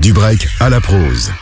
Du break à la prose.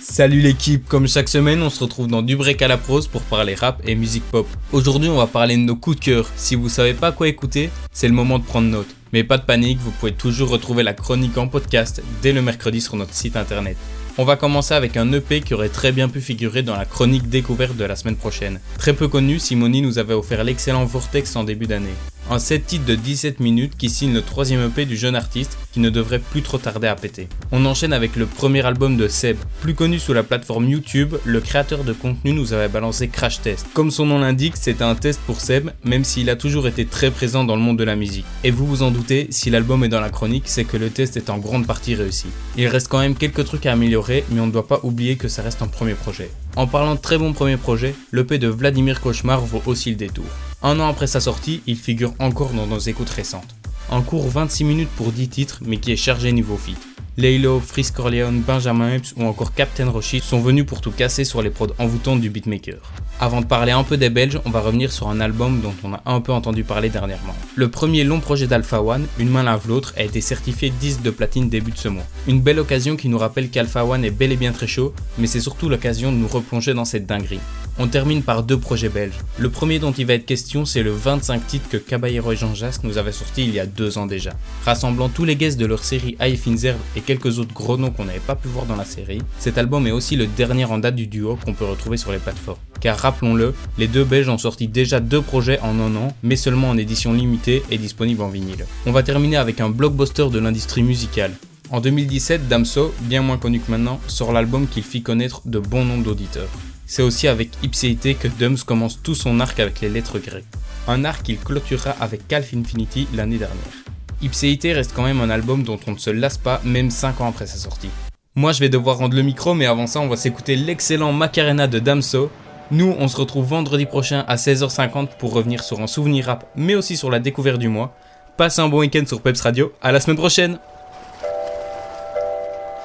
Salut l'équipe, comme chaque semaine on se retrouve dans Du break à la prose pour parler rap et musique pop. Aujourd'hui on va parler de nos coups de cœur. Si vous savez pas quoi écouter, c'est le moment de prendre note. Mais pas de panique, vous pouvez toujours retrouver la chronique en podcast dès le mercredi sur notre site internet. On va commencer avec un EP qui aurait très bien pu figurer dans la chronique découverte de la semaine prochaine. Très peu connu, Simoni nous avait offert l'excellent Vortex en début d'année. Un set titre de 17 minutes qui signe le troisième EP du jeune artiste qui ne devrait plus trop tarder à péter. On enchaîne avec le premier album de Seb. Plus connu sous la plateforme YouTube, le créateur de contenu nous avait balancé Crash Test. Comme son nom l'indique, c'était un test pour Seb, même s'il a toujours été très présent dans le monde de la musique. Et vous vous en doutez, si l'album est dans la chronique, c'est que le test est en grande partie réussi. Il reste quand même quelques trucs à améliorer, mais on ne doit pas oublier que ça reste un premier projet. En parlant de très bon premier projet, l'EP de Vladimir Cauchemar vaut aussi le détour. Un an après sa sortie, il figure encore dans nos écoutes récentes. En cours 26 minutes pour 10 titres, mais qui est chargé niveau fit. Laylo, Frisk Corleone, Benjamin Epps ou encore Captain Roshi sont venus pour tout casser sur les prods envoûtantes du beatmaker. Avant de parler un peu des Belges, on va revenir sur un album dont on a un peu entendu parler dernièrement. Le premier long projet d'Alpha One, Une main lave l'autre, a été certifié 10 de platine début de ce mois. Une belle occasion qui nous rappelle qu'Alpha One est bel et bien très chaud, mais c'est surtout l'occasion de nous replonger dans cette dinguerie. On termine par deux projets belges. Le premier dont il va être question, c'est le 25 titres que Caballero et Jean Jas nous avaient sorti il y a deux ans déjà. Rassemblant tous les guests de leur série High Finzer et quelques autres gros noms qu'on n'avait pas pu voir dans la série, cet album est aussi le dernier en date du duo qu'on peut retrouver sur les plateformes. Car rappelons-le, les deux Belges ont sorti déjà deux projets en un an, mais seulement en édition limitée et disponible en vinyle. On va terminer avec un blockbuster de l'industrie musicale. En 2017, Damso, bien moins connu que maintenant, sort l'album qu'il fit connaître de bon nombre d'auditeurs. C'est aussi avec Ipséité que Dums commence tout son arc avec les lettres grecques. Un arc qu'il clôturera avec Calf Infinity l'année dernière. Ipséité reste quand même un album dont on ne se lasse pas même 5 ans après sa sortie. Moi je vais devoir rendre le micro mais avant ça on va s'écouter l'excellent Macarena de Damso. Nous on se retrouve vendredi prochain à 16h50 pour revenir sur un souvenir rap mais aussi sur la découverte du mois. Passez un bon week-end sur Peps Radio, à la semaine prochaine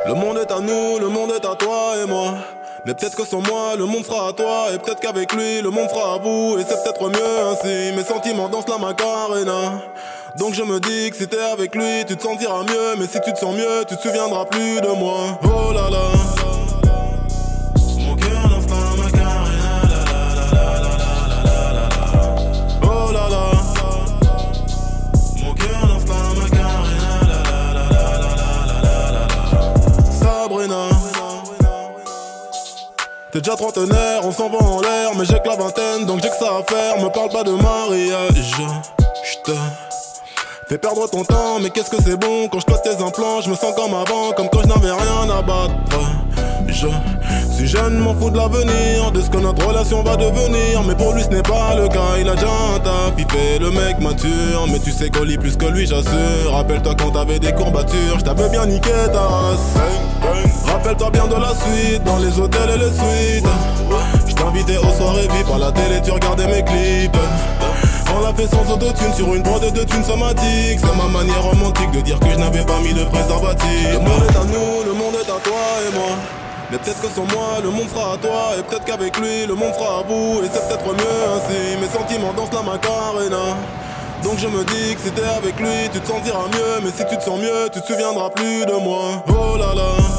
Le monde est à nous, le monde est à toi et moi mais peut-être que sans moi, le monde sera à toi. Et peut-être qu'avec lui, le monde sera à vous. Et c'est peut-être mieux ainsi. Mes sentiments dansent la macarena. Donc je me dis que si t'es avec lui, tu te sentiras mieux. Mais si tu te sens mieux, tu te souviendras plus de moi. Oh là là. T'es déjà trentenaire, on s'en va en l'air, mais j'ai que la vingtaine, donc j'ai que ça à faire. Me parle pas de mariage, j'te fais perdre ton temps, mais qu'est-ce que c'est bon quand je tes implants, je me sens comme avant, comme quand je n'avais rien à battre. Je suis jeune, m'en fous de l'avenir, de ce que notre relation va devenir. Mais pour lui, ce n'est pas le cas, il a déjà un taf, il le mec mature. Mais tu sais qu'on lit plus que lui, j'assure. Rappelle-toi quand t'avais des courbatures, je t'avais bien niqué ta race. Rappelle-toi bien de la suite, dans les hôtels et les suites. Je t'invitais aux soirées VIP par la télé, tu regardais mes clips. On l'a fait sans autotune sur une prod de thunes somatique. C'est ma manière romantique de dire que je n'avais pas mis de préservatif. Le monde est à nous, le monde est à toi et moi. Mais peut-être que sans moi, le monde sera à toi. Et peut-être qu'avec lui, le monde sera à vous. Et c'est peut-être mieux ainsi. Mes sentiments dansent la macarena. Donc je me dis que si t'es avec lui, tu te sentiras mieux. Mais si tu te sens mieux, tu te souviendras plus de moi. Oh là là.